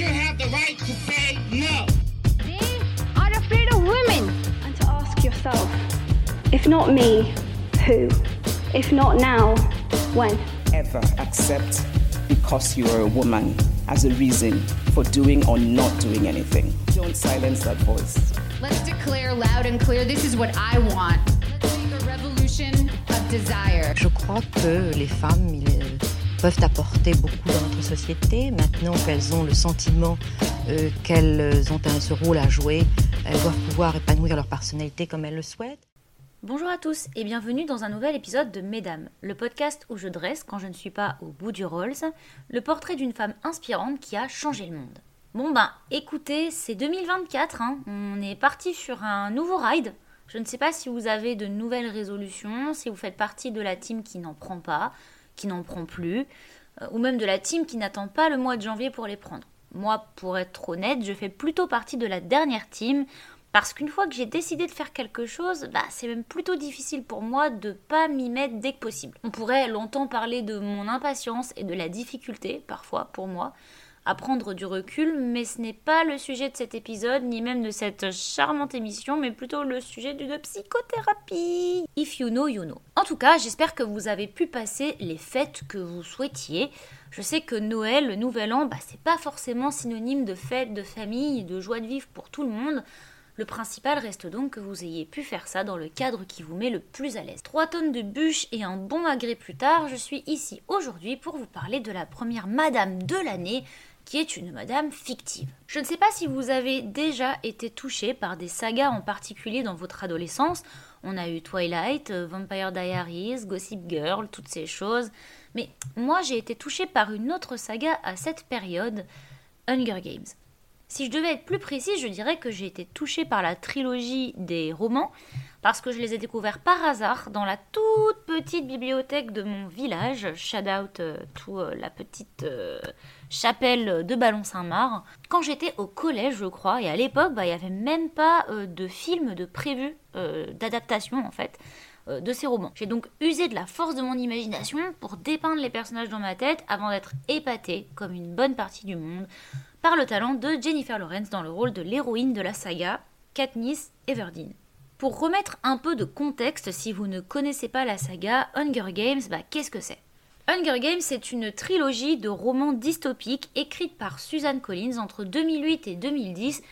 should have the right to say no. They are afraid of women. And to ask yourself, if not me, who? If not now, when? Ever accept because you are a woman as a reason for doing or not doing anything. Don't silence that voice. Let's declare loud and clear this is what I want. Let's make a revolution of desire. Je crois que les femmes ils, peuvent apporter beaucoup dans notre société. Maintenant qu'elles ont le sentiment euh, qu'elles ont ce rôle à jouer, elles doivent pouvoir épanouir leur personnalité comme elles le souhaitent. Bonjour à tous et bienvenue dans un nouvel épisode de Mesdames, le podcast où je dresse, quand je ne suis pas au bout du Rolls, le portrait d'une femme inspirante qui a changé le monde. Bon ben, écoutez, c'est 2024, hein. on est parti sur un nouveau ride. Je ne sais pas si vous avez de nouvelles résolutions, si vous faites partie de la team qui n'en prend pas, qui n'en prend plus, euh, ou même de la team qui n'attend pas le mois de janvier pour les prendre. Moi, pour être honnête, je fais plutôt partie de la dernière team parce qu'une fois que j'ai décidé de faire quelque chose, bah, c'est même plutôt difficile pour moi de pas m'y mettre dès que possible. On pourrait longtemps parler de mon impatience et de la difficulté, parfois pour moi, à prendre du recul, mais ce n'est pas le sujet de cet épisode, ni même de cette charmante émission, mais plutôt le sujet d'une psychothérapie. If you know, you know. En tout cas, j'espère que vous avez pu passer les fêtes que vous souhaitiez. Je sais que Noël, le Nouvel An, bah, c'est pas forcément synonyme de fête, de famille, de joie de vivre pour tout le monde. Le principal reste donc que vous ayez pu faire ça dans le cadre qui vous met le plus à l'aise. 3 tonnes de bûches et un bon agré plus tard, je suis ici aujourd'hui pour vous parler de la première Madame de l'année, qui est une Madame fictive. Je ne sais pas si vous avez déjà été touché par des sagas en particulier dans votre adolescence. On a eu Twilight, euh, Vampire Diaries, Gossip Girl, toutes ces choses. Mais moi j'ai été touchée par une autre saga à cette période, Hunger Games. Si je devais être plus précis, je dirais que j'ai été touchée par la trilogie des romans parce que je les ai découverts par hasard dans la toute petite bibliothèque de mon village. Shout out euh, euh, la petite chapelle de Ballon-Saint-Marc. Quand j'étais au collège, je crois, et à l'époque, bah, il n'y avait même pas euh, de film de prévu euh, d'adaptation en fait euh, de ces romans. J'ai donc usé de la force de mon imagination pour dépeindre les personnages dans ma tête avant d'être épatée, comme une bonne partie du monde, par le talent de Jennifer Lawrence dans le rôle de l'héroïne de la saga, Katniss Everdeen. Pour remettre un peu de contexte, si vous ne connaissez pas la saga Hunger Games, bah, qu'est-ce que c'est? Hunger Games, c'est une trilogie de romans dystopiques écrite par Suzanne Collins entre 2008 et 2010.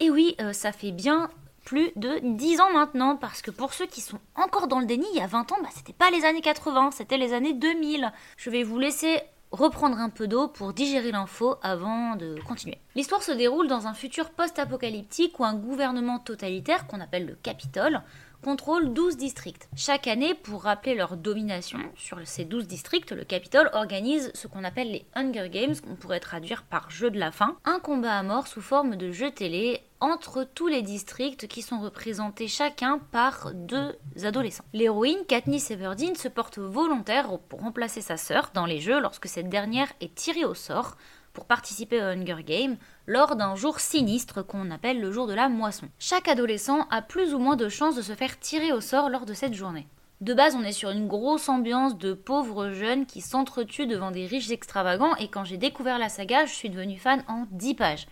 Et oui, euh, ça fait bien plus de 10 ans maintenant, parce que pour ceux qui sont encore dans le déni, il y a 20 ans, bah, c'était pas les années 80, c'était les années 2000. Je vais vous laisser reprendre un peu d'eau pour digérer l'info avant de continuer. L'histoire se déroule dans un futur post-apocalyptique où un gouvernement totalitaire, qu'on appelle le Capitole, contrôle 12 districts. Chaque année, pour rappeler leur domination sur ces 12 districts, le Capitole organise ce qu'on appelle les Hunger Games, qu'on pourrait traduire par jeu de la faim, un combat à mort sous forme de jeu télé entre tous les districts qui sont représentés chacun par deux adolescents. L'héroïne Katniss Everdeen se porte volontaire pour remplacer sa sœur dans les jeux lorsque cette dernière est tirée au sort pour participer au Hunger Games lors d'un jour sinistre qu'on appelle le jour de la moisson. Chaque adolescent a plus ou moins de chances de se faire tirer au sort lors de cette journée. De base, on est sur une grosse ambiance de pauvres jeunes qui s'entretuent devant des riches extravagants et quand j'ai découvert la saga, je suis devenue fan en 10 pages.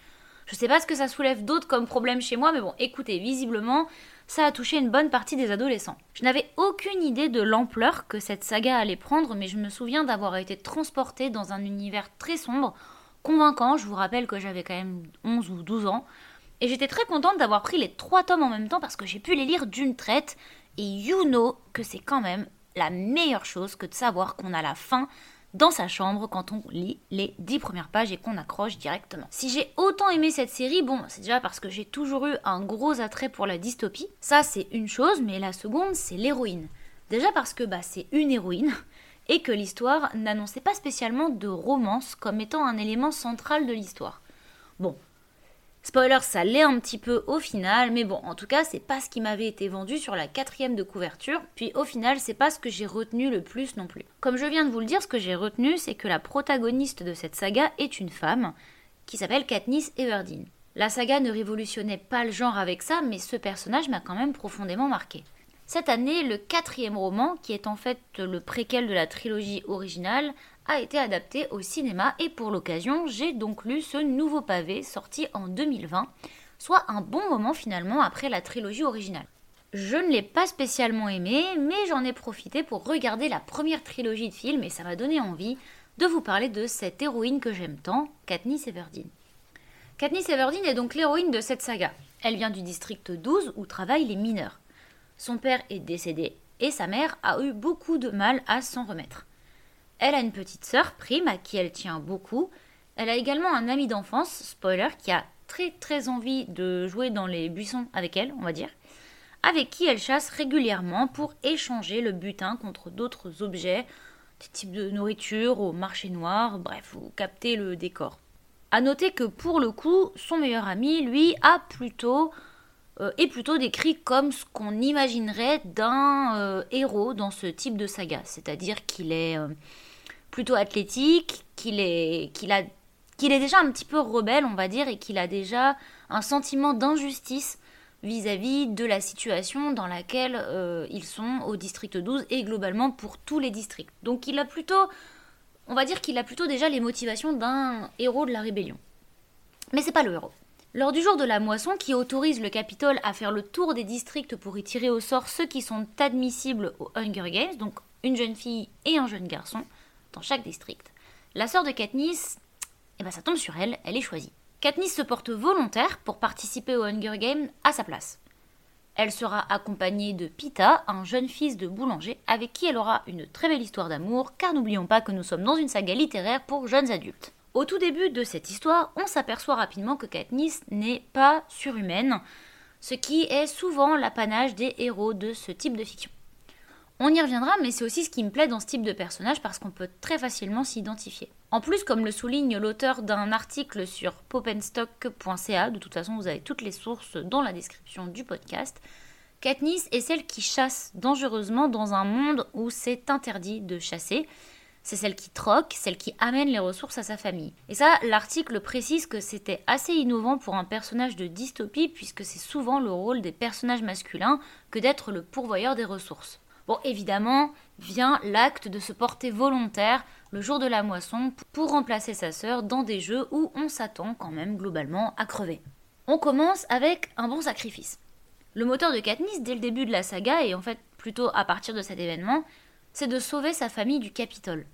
Je sais pas ce que ça soulève d'autre comme problème chez moi, mais bon, écoutez, visiblement, ça a touché une bonne partie des adolescents. Je n'avais aucune idée de l'ampleur que cette saga allait prendre, mais je me souviens d'avoir été transportée dans un univers très sombre, convaincant, je vous rappelle que j'avais quand même 11 ou 12 ans, et j'étais très contente d'avoir pris les trois tomes en même temps parce que j'ai pu les lire d'une traite, et you know que c'est quand même la meilleure chose que de savoir qu'on a la fin dans sa chambre quand on lit les dix premières pages et qu'on accroche directement. Si j'ai autant aimé cette série, bon, c'est déjà parce que j'ai toujours eu un gros attrait pour la dystopie. Ça, c'est une chose, mais la seconde, c'est l'héroïne. Déjà parce que bah, c'est une héroïne et que l'histoire n'annonçait pas spécialement de romance comme étant un élément central de l'histoire. Bon, Spoiler, ça l'est un petit peu au final, mais bon, en tout cas, c'est pas ce qui m'avait été vendu sur la quatrième de couverture, puis au final, c'est pas ce que j'ai retenu le plus non plus. Comme je viens de vous le dire, ce que j'ai retenu, c'est que la protagoniste de cette saga est une femme, qui s'appelle Katniss Everdeen. La saga ne révolutionnait pas le genre avec ça, mais ce personnage m'a quand même profondément marqué. Cette année, le quatrième roman, qui est en fait le préquel de la trilogie originale, a été adapté au cinéma et pour l'occasion, j'ai donc lu ce nouveau pavé sorti en 2020, soit un bon moment finalement après la trilogie originale. Je ne l'ai pas spécialement aimé, mais j'en ai profité pour regarder la première trilogie de films et ça m'a donné envie de vous parler de cette héroïne que j'aime tant, Katniss Everdeen. Katniss Everdeen est donc l'héroïne de cette saga. Elle vient du district 12 où travaillent les mineurs. Son père est décédé et sa mère a eu beaucoup de mal à s'en remettre. Elle a une petite sœur, Prime, à qui elle tient beaucoup. Elle a également un ami d'enfance, spoiler, qui a très très envie de jouer dans les buissons avec elle, on va dire, avec qui elle chasse régulièrement pour échanger le butin contre d'autres objets, des types de nourriture au marché noir, bref, vous captez le décor. À noter que pour le coup, son meilleur ami, lui, a plutôt euh, est plutôt décrit comme ce qu'on imaginerait d'un euh, héros dans ce type de saga, c'est-à-dire qu'il est, euh, plutôt athlétique, qu'il est, qu'il a, est déjà un petit peu rebelle, on va dire, et qu'il a déjà un sentiment d'injustice vis-à-vis de la situation dans laquelle ils sont au district 12 et globalement pour tous les districts. Donc il a plutôt, on va dire qu'il a plutôt déjà les motivations d'un héros de la rébellion. Mais c'est pas le héros. Lors du jour de la moisson qui autorise le Capitole à faire le tour des districts pour y tirer au sort ceux qui sont admissibles aux Hunger Games, donc une jeune fille et un jeune garçon dans chaque district, la sœur de Katniss, eh ben ça tombe sur elle, elle est choisie. Katniss se porte volontaire pour participer aux Hunger Games à sa place. Elle sera accompagnée de Pita, un jeune fils de boulanger, avec qui elle aura une très belle histoire d'amour, car n'oublions pas que nous sommes dans une saga littéraire pour jeunes adultes. Au tout début de cette histoire, on s'aperçoit rapidement que Katniss n'est pas surhumaine, ce qui est souvent l'apanage des héros de ce type de fiction. On y reviendra, mais c'est aussi ce qui me plaît dans ce type de personnage parce qu'on peut très facilement s'identifier. En plus, comme le souligne l'auteur d'un article sur popenstock.ca, de toute façon vous avez toutes les sources dans la description du podcast, Katniss est celle qui chasse dangereusement dans un monde où c'est interdit de chasser, c'est celle qui troque, celle qui amène les ressources à sa famille. Et ça, l'article précise que c'était assez innovant pour un personnage de dystopie, puisque c'est souvent le rôle des personnages masculins que d'être le pourvoyeur des ressources. Bon, évidemment, vient l'acte de se porter volontaire le jour de la moisson pour remplacer sa sœur dans des jeux où on s'attend quand même globalement à crever. On commence avec un bon sacrifice. Le moteur de Katniss dès le début de la saga, et en fait plutôt à partir de cet événement, c'est de sauver sa famille du Capitole.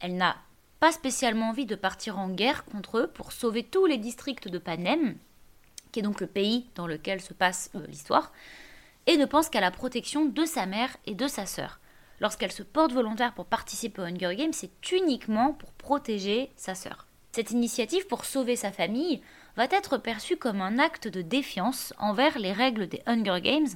Elle n'a pas spécialement envie de partir en guerre contre eux pour sauver tous les districts de Panem, qui est donc le pays dans lequel se passe euh, l'histoire, et ne pense qu'à la protection de sa mère et de sa sœur. Lorsqu'elle se porte volontaire pour participer au Hunger Games, c'est uniquement pour protéger sa sœur. Cette initiative pour sauver sa famille va être perçue comme un acte de défiance envers les règles des Hunger Games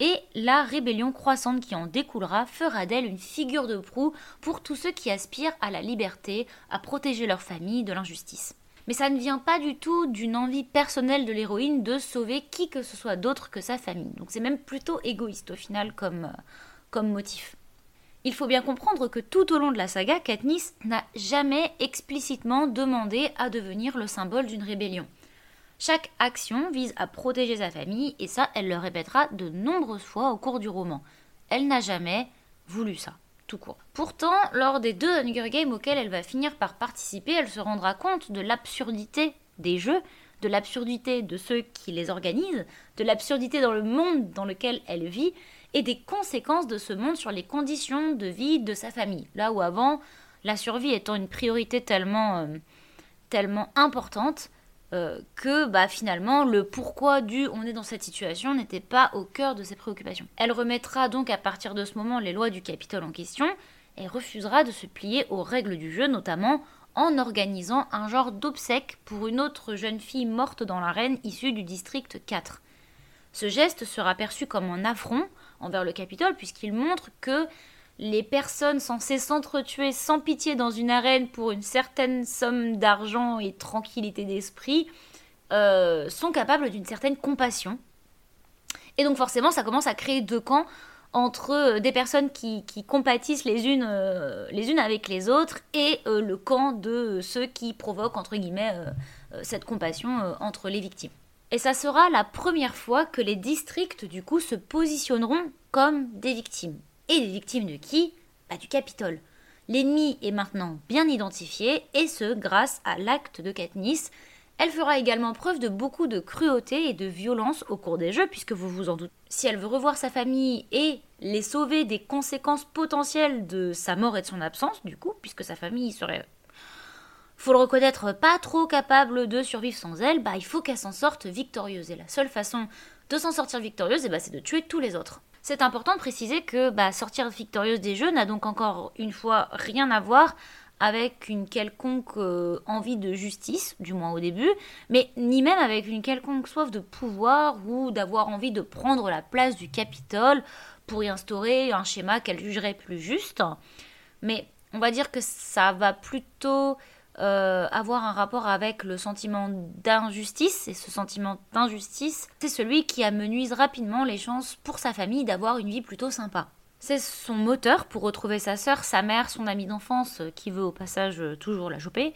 et la rébellion croissante qui en découlera fera d'elle une figure de proue pour tous ceux qui aspirent à la liberté, à protéger leur famille de l'injustice. Mais ça ne vient pas du tout d'une envie personnelle de l'héroïne de sauver qui que ce soit d'autre que sa famille. Donc c'est même plutôt égoïste au final comme, euh, comme motif. Il faut bien comprendre que tout au long de la saga, Katniss n'a jamais explicitement demandé à devenir le symbole d'une rébellion. Chaque action vise à protéger sa famille et ça, elle le répétera de nombreuses fois au cours du roman. Elle n'a jamais voulu ça, tout court. Pourtant, lors des deux Hunger Games auxquels elle va finir par participer, elle se rendra compte de l'absurdité des jeux, de l'absurdité de ceux qui les organisent, de l'absurdité dans le monde dans lequel elle vit et des conséquences de ce monde sur les conditions de vie de sa famille. Là où avant, la survie étant une priorité tellement, euh, tellement importante, euh, que bah, finalement le pourquoi du on est dans cette situation n'était pas au cœur de ses préoccupations. Elle remettra donc à partir de ce moment les lois du Capitole en question et refusera de se plier aux règles du jeu, notamment en organisant un genre d'obsèque pour une autre jeune fille morte dans l'arène issue du district 4. Ce geste sera perçu comme un affront envers le Capitole puisqu'il montre que les personnes censées s'entretuer sans pitié dans une arène pour une certaine somme d'argent et tranquillité d'esprit euh, sont capables d'une certaine compassion. Et donc forcément, ça commence à créer deux camps entre euh, des personnes qui, compatissent les unes, euh, les unes avec les autres et le camp de ceux qui provoquent, entre guillemets, cette compassion entre les victimes. Et ça sera la première fois que les districts, du coup, se positionneront comme des victimes. Et des victimes de qui bah, Du Capitole. L'ennemi est maintenant bien identifié, et ce grâce à l'acte de Katniss. Elle fera également preuve de beaucoup de cruauté et de violence au cours des jeux, puisque vous vous en doutez. Si elle veut revoir sa famille et les sauver des conséquences potentielles de sa mort et de son absence, du coup, puisque sa famille serait faut le reconnaître, pas trop capable de survivre sans elle, bah il faut qu'elle s'en sorte victorieuse. Et la seule façon de s'en sortir victorieuse, eh bah, c'est de tuer tous les autres. C'est important de préciser que bah, sortir victorieuse des jeux n'a donc encore une fois rien à voir avec une quelconque euh, envie de justice, du moins au début, mais ni même avec une quelconque soif de pouvoir ou d'avoir envie de prendre la place du Capitole pour y instaurer un schéma qu'elle jugerait plus juste. Mais on va dire que ça va plutôt euh, avoir un rapport avec le sentiment d'injustice, et ce sentiment d'injustice, c'est celui qui amenuise rapidement les chances pour sa famille d'avoir une vie plutôt sympa. C'est son moteur pour retrouver sa sœur, sa mère, son ami d'enfance, euh, qui veut au passage euh, toujours la choper,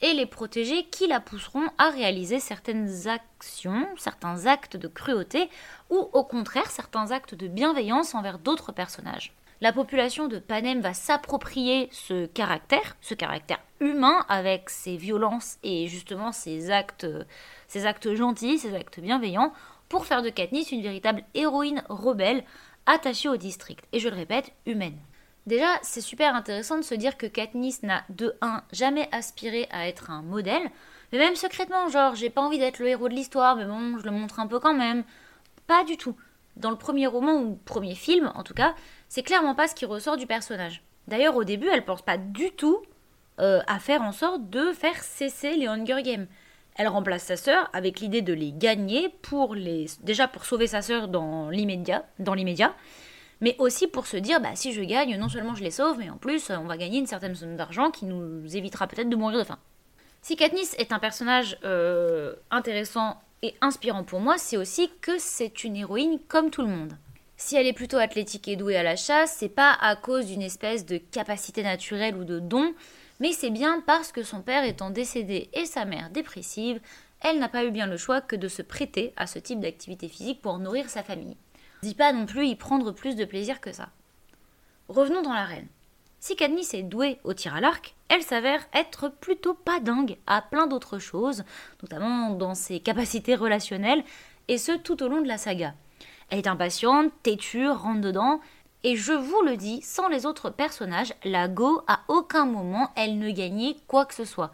et les protéger qui la pousseront à réaliser certaines actions, certains actes de cruauté, ou au contraire certains actes de bienveillance envers d'autres personnages la population de Panem va s'approprier ce caractère, ce caractère humain avec ses violences et justement ses actes, gentils, ses actes bienveillants, pour faire de Katniss une véritable héroïne rebelle attachée au district. Et je le répète, humaine. Déjà, c'est super intéressant de se dire que Katniss n'a de 1 jamais aspiré à être un modèle, mais même secrètement, genre j'ai pas envie d'être le héros de l'histoire, mais bon, je le montre un peu quand même. Pas du tout. Dans le premier roman ou premier film, en tout cas, c'est clairement pas ce qui ressort du personnage. D'ailleurs, au début, elle pense pas du tout euh, à faire en sorte de faire cesser les Hunger Games. Elle remplace sa sœur avec l'idée de les gagner pour les déjà pour sauver sa sœur dans l'immédiat, dans l'immédiat, mais aussi pour se dire bah si je gagne, non seulement je les sauve, mais en plus on va gagner une certaine somme d'argent qui nous évitera peut-être de mourir de faim. Si Katniss est un personnage euh, intéressant et inspirant pour moi, c'est aussi que c'est une héroïne comme tout le monde. Si elle est plutôt athlétique et douée à la chasse, c'est pas à cause d'une espèce de capacité naturelle ou de don, mais c'est bien parce que son père étant décédé et sa mère dépressive, elle n'a pas eu bien le choix que de se prêter à ce type d'activité physique pour nourrir sa famille. Dis pas non plus y prendre plus de plaisir que ça. Revenons dans l'arène. Si Katniss est douée au tir à l'arc, elle s'avère être plutôt pas dingue à plein d'autres choses, notamment dans ses capacités relationnelles, et ce tout au long de la saga. Elle est impatiente, têtue, rentre dedans. Et je vous le dis, sans les autres personnages, la Go, à aucun moment, elle ne gagnait quoi que ce soit.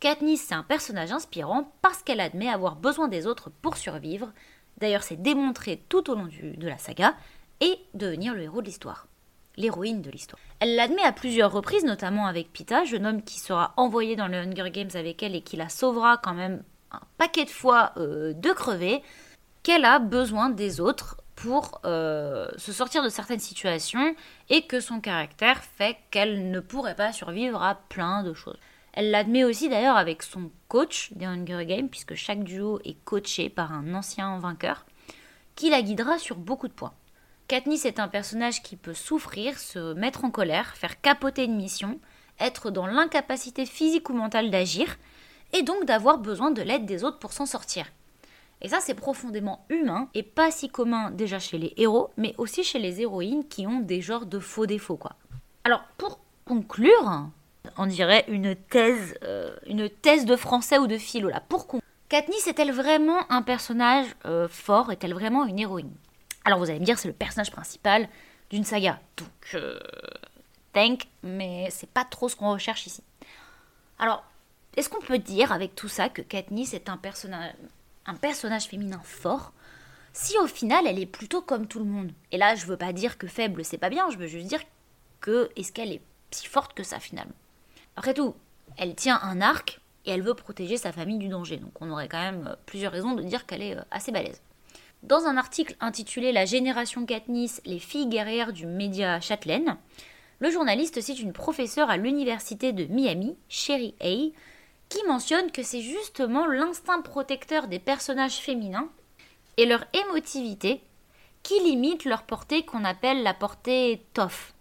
Katniss, c'est un personnage inspirant parce qu'elle admet avoir besoin des autres pour survivre. D'ailleurs, c'est démontré tout au long de la saga et devenir le héros de l'histoire. L'héroïne de l'histoire. Elle l'admet à plusieurs reprises, notamment avec Pita, jeune homme qui sera envoyé dans le Hunger Games avec elle et qui la sauvera quand même un paquet de fois euh, de crever qu'elle a besoin des autres pour euh, se sortir de certaines situations et que son caractère fait qu'elle ne pourrait pas survivre à plein de choses. Elle l'admet aussi d'ailleurs avec son coach des Hunger Games, puisque chaque duo est coaché par un ancien vainqueur, qui la guidera sur beaucoup de points. Katniss est un personnage qui peut souffrir, se mettre en colère, faire capoter une mission, être dans l'incapacité physique ou mentale d'agir, et donc d'avoir besoin de l'aide des autres pour s'en sortir. Et ça, c'est profondément humain et pas si commun déjà chez les héros, mais aussi chez les héroïnes qui ont des genres de faux défauts, quoi. Alors, pour conclure, on dirait une thèse, euh, une thèse de français ou de philo, là. Pour conclure, Katniss est-elle vraiment un personnage euh, fort? Est-elle vraiment une héroïne? Alors, vous allez me dire, c'est le personnage principal d'une saga. Donc, euh, thank, mais c'est pas trop ce qu'on recherche ici. Alors, est-ce qu'on peut dire avec tout ça que Katniss est un personnage personnage féminin fort, si au final elle est plutôt comme tout le monde. Et là, je veux pas dire que faible c'est pas bien, je veux juste dire que est-ce qu'elle est si forte que ça finalement. Après tout, elle tient un arc et elle veut protéger sa famille du danger, donc on aurait quand même euh, plusieurs raisons de dire qu'elle est euh, assez balèze. Dans un article intitulé La génération Katniss, les filles guerrières du média Châtelaine, le journaliste cite une professeure à l'université de Miami, Sherry Hay, qui mentionne que c'est justement l'instinct protecteur des personnages féminins et leur émotivité qui limite leur portée qu'on appelle la portée tough.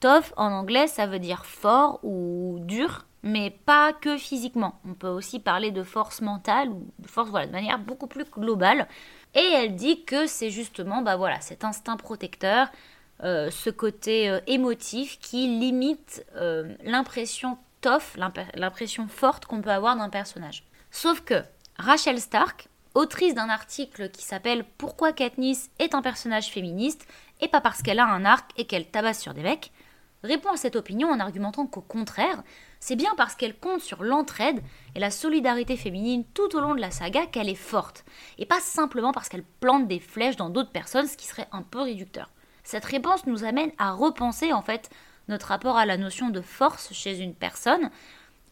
Tough en anglais ça veut dire fort ou dur, mais pas que physiquement. On peut aussi parler de force mentale ou de force voilà, de manière beaucoup plus globale. Et elle dit que c'est justement bah voilà, cet instinct protecteur euh, ce côté euh, émotif qui limite euh, l'impression l'impression forte qu'on peut avoir d'un personnage. Sauf que Rachel Stark, autrice d'un article qui s'appelle Pourquoi Katniss est un personnage féministe et pas parce qu'elle a un arc et qu'elle tabasse sur des mecs, répond à cette opinion en argumentant qu'au contraire, c'est bien parce qu'elle compte sur l'entraide et la solidarité féminine tout au long de la saga qu'elle est forte, et pas simplement parce qu'elle plante des flèches dans d'autres personnes, ce qui serait un peu réducteur. Cette réponse nous amène à repenser en fait notre rapport à la notion de force chez une personne,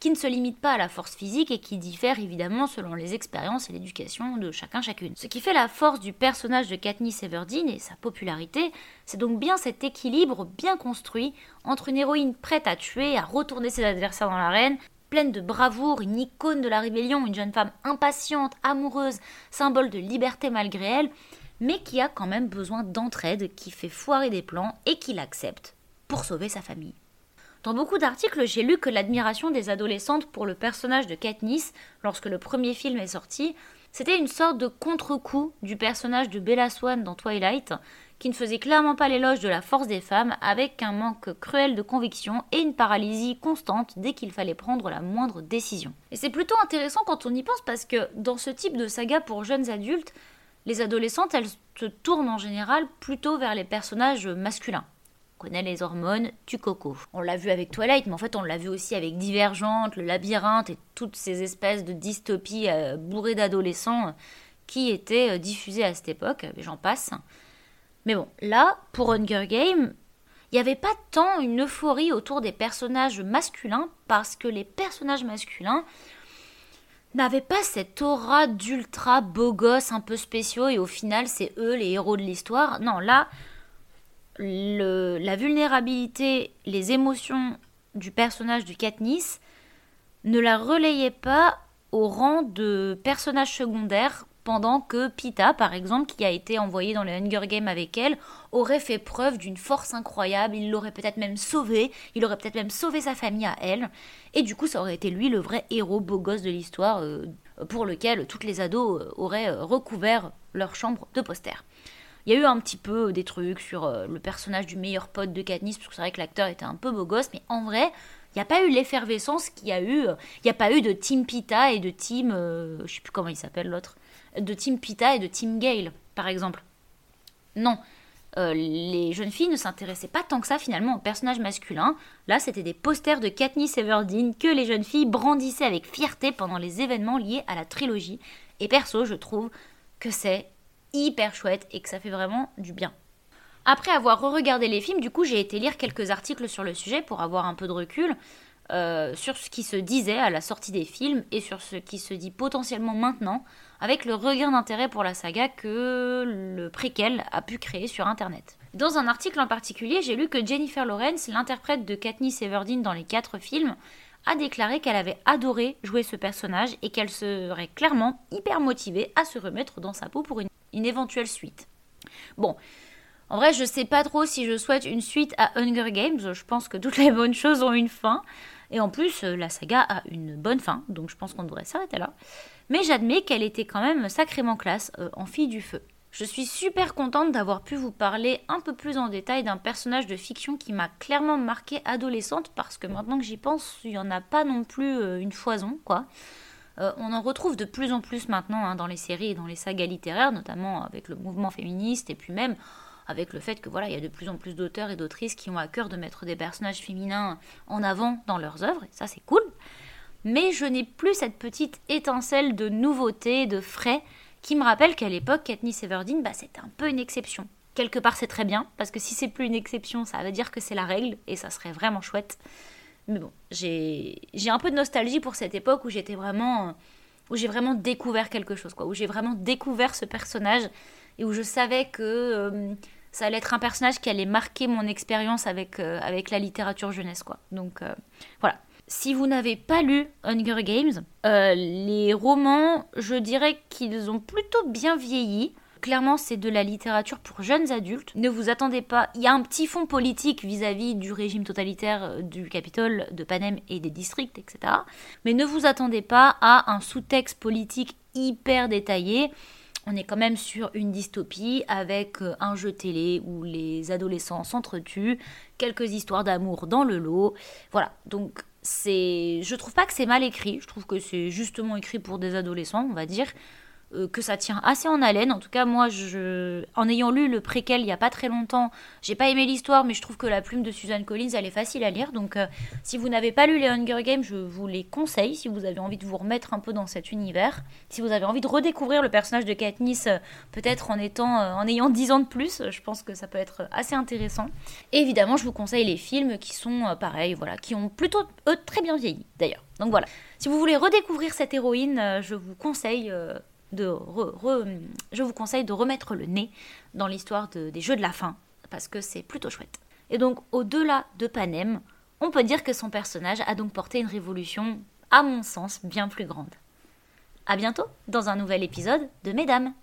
qui ne se limite pas à la force physique et qui diffère évidemment selon les expériences et l'éducation de chacun chacune. Ce qui fait la force du personnage de Katniss Everdeen et sa popularité, c'est donc bien cet équilibre bien construit entre une héroïne prête à tuer, à retourner ses adversaires dans l'arène, pleine de bravoure, une icône de la rébellion, une jeune femme impatiente, amoureuse, symbole de liberté malgré elle, mais qui a quand même besoin d'entraide, qui fait foirer des plans et qui l'accepte pour sauver sa famille. Dans beaucoup d'articles, j'ai lu que l'admiration des adolescentes pour le personnage de Katniss, lorsque le premier film est sorti, c'était une sorte de contre-coup du personnage de Bella Swan dans Twilight, qui ne faisait clairement pas l'éloge de la force des femmes, avec un manque cruel de conviction et une paralysie constante dès qu'il fallait prendre la moindre décision. Et c'est plutôt intéressant quand on y pense parce que dans ce type de saga pour jeunes adultes, les adolescentes, elles se tournent en général plutôt vers les personnages masculins connaît les hormones du coco. On l'a vu avec Twilight, mais en fait on l'a vu aussi avec Divergente, le labyrinthe et toutes ces espèces de dystopies euh, bourrées d'adolescents qui étaient euh, diffusées à cette époque, j'en passe. Mais bon, là, pour Hunger Game, il n'y avait pas tant une euphorie autour des personnages masculins, parce que les personnages masculins n'avaient pas cette aura d'ultra beau gosse un peu spéciaux, et au final c'est eux les héros de l'histoire. Non, là, la vulnérabilité, les émotions du personnage du Katniss ne la relayait pas au rang de personnage secondaire pendant que Pita, par exemple, qui a été envoyé dans les Hunger Games avec elle, aurait fait preuve d'une force incroyable, il l'aurait peut-être même sauvé, il aurait peut-être même sauvé sa famille à elle, et du coup ça aurait été lui le vrai héros beau gosse de l'histoire euh, pour lequel toutes les ados euh, auraient euh, recouvert leur chambre de posters. Il y a eu un petit peu des trucs sur euh, le personnage du meilleur pote de Katniss, parce que c'est vrai que l'acteur était un peu beau gosse, mais en vrai, il n'y a pas eu l'effervescence qu'il y a eu. Euh, il n'y a pas eu de Team Pita et de Team. Euh, je sais plus comment il s'appelle l'autre. De Team Pita et de Team Gale, par exemple. Non. les jeunes filles ne s'intéressaient pas tant que ça finalement aux personnages masculins. Là, c'était des posters de Katniss Everdeen que les jeunes filles brandissaient avec fierté pendant les événements liés à la trilogie. Et perso, je trouve que c'est hyper chouette et que ça fait vraiment du bien. Après avoir re-regardé les films, du coup, j'ai été lire quelques articles sur le sujet pour avoir un peu de recul euh, sur ce qui se disait à la sortie des films et sur ce qui se dit potentiellement maintenant, avec le regain d'intérêt pour la saga que le préquel a pu créer sur Internet. Dans un article en particulier, j'ai lu que Jennifer Lawrence, l'interprète de Katniss Everdeen dans les quatre films, a déclaré qu'elle avait adoré jouer ce personnage et qu'elle serait clairement hyper motivée à se remettre dans sa peau pour une une éventuelle suite. Bon, en vrai, je sais pas trop si je souhaite une suite à Hunger Games. Je pense que toutes les bonnes choses ont une fin. Et en plus, euh, la saga a une bonne fin, donc je pense qu'on devrait s'arrêter là. Mais j'admets qu'elle était quand même sacrément classe euh, en fille du feu. Je suis super contente d'avoir pu vous parler un peu plus en détail d'un personnage de fiction qui m'a clairement marqué adolescente parce que maintenant que j'y pense, il n'y en a pas non plus euh, une foison, quoi. Euh, on en retrouve de plus en plus maintenant hein, dans les séries et dans les sagas littéraires, notamment avec le mouvement féministe et puis même avec le fait que voilà, il y a de plus en plus d'auteurs et d'autrices qui ont à cœur de mettre des personnages féminins en avant dans leurs œuvres, et ça c'est cool. Mais je n'ai plus cette petite étincelle de nouveauté, de frais, qui me rappelle qu'à l'époque, Katniss Everdeen, bah, c'était un peu une exception. Quelque part, c'est très bien, parce que si c'est plus une exception, ça veut dire que c'est la règle, et ça serait vraiment chouette. Mais bon, j'ai un peu de nostalgie pour cette époque où j'étais vraiment où j'ai vraiment découvert quelque chose quoi, où j'ai vraiment découvert ce personnage et où je savais que euh, ça allait être un personnage qui allait marquer mon expérience avec euh, avec la littérature jeunesse quoi. Donc euh, voilà. Si vous n'avez pas lu Hunger Games, les romans, je dirais qu'ils ont plutôt bien vieilli. Clairement, c'est de la littérature pour jeunes adultes. Ne vous attendez pas. Il y a un petit fond politique vis-à-vis du régime totalitaire euh, du Capitole, de Panem et des districts, etc. Mais ne vous attendez pas à un sous-texte politique hyper détaillé. on est quand même sur une dystopie avec euh, un jeu télé où les adolescents s'entretuent, quelques histoires d'amour dans le lot. Voilà, donc c'est je trouve pas que c'est mal écrit, je trouve que c'est justement écrit pour des adolescents, on va dire. Euh, que ça tient assez en haleine. En tout cas, moi, je, en ayant lu le préquel il y a pas très longtemps, j'ai pas aimé l'histoire, mais je trouve que la plume de Suzanne Collins, elle est facile à lire. Donc, euh, si vous n'avez pas lu les Hunger Games, je vous les conseille. Si vous avez envie de vous remettre un peu dans cet univers, si vous avez envie de redécouvrir le personnage de Katniss, euh, peut-être en en ayant 10 ans de plus, je pense que ça peut être assez intéressant. Et évidemment, je vous conseille les films qui sont pareils, voilà, qui ont plutôt eux, très bien vieilli d'ailleurs. Donc voilà. Si vous voulez redécouvrir cette héroïne, je vous conseille je vous conseille de remettre le nez dans l'histoire des Jeux de la fin, parce que c'est plutôt chouette. Et donc, au-delà de Panem, on peut dire que son personnage a donc porté une révolution, à mon sens, bien plus grande. A bientôt dans un nouvel épisode de Mesdames.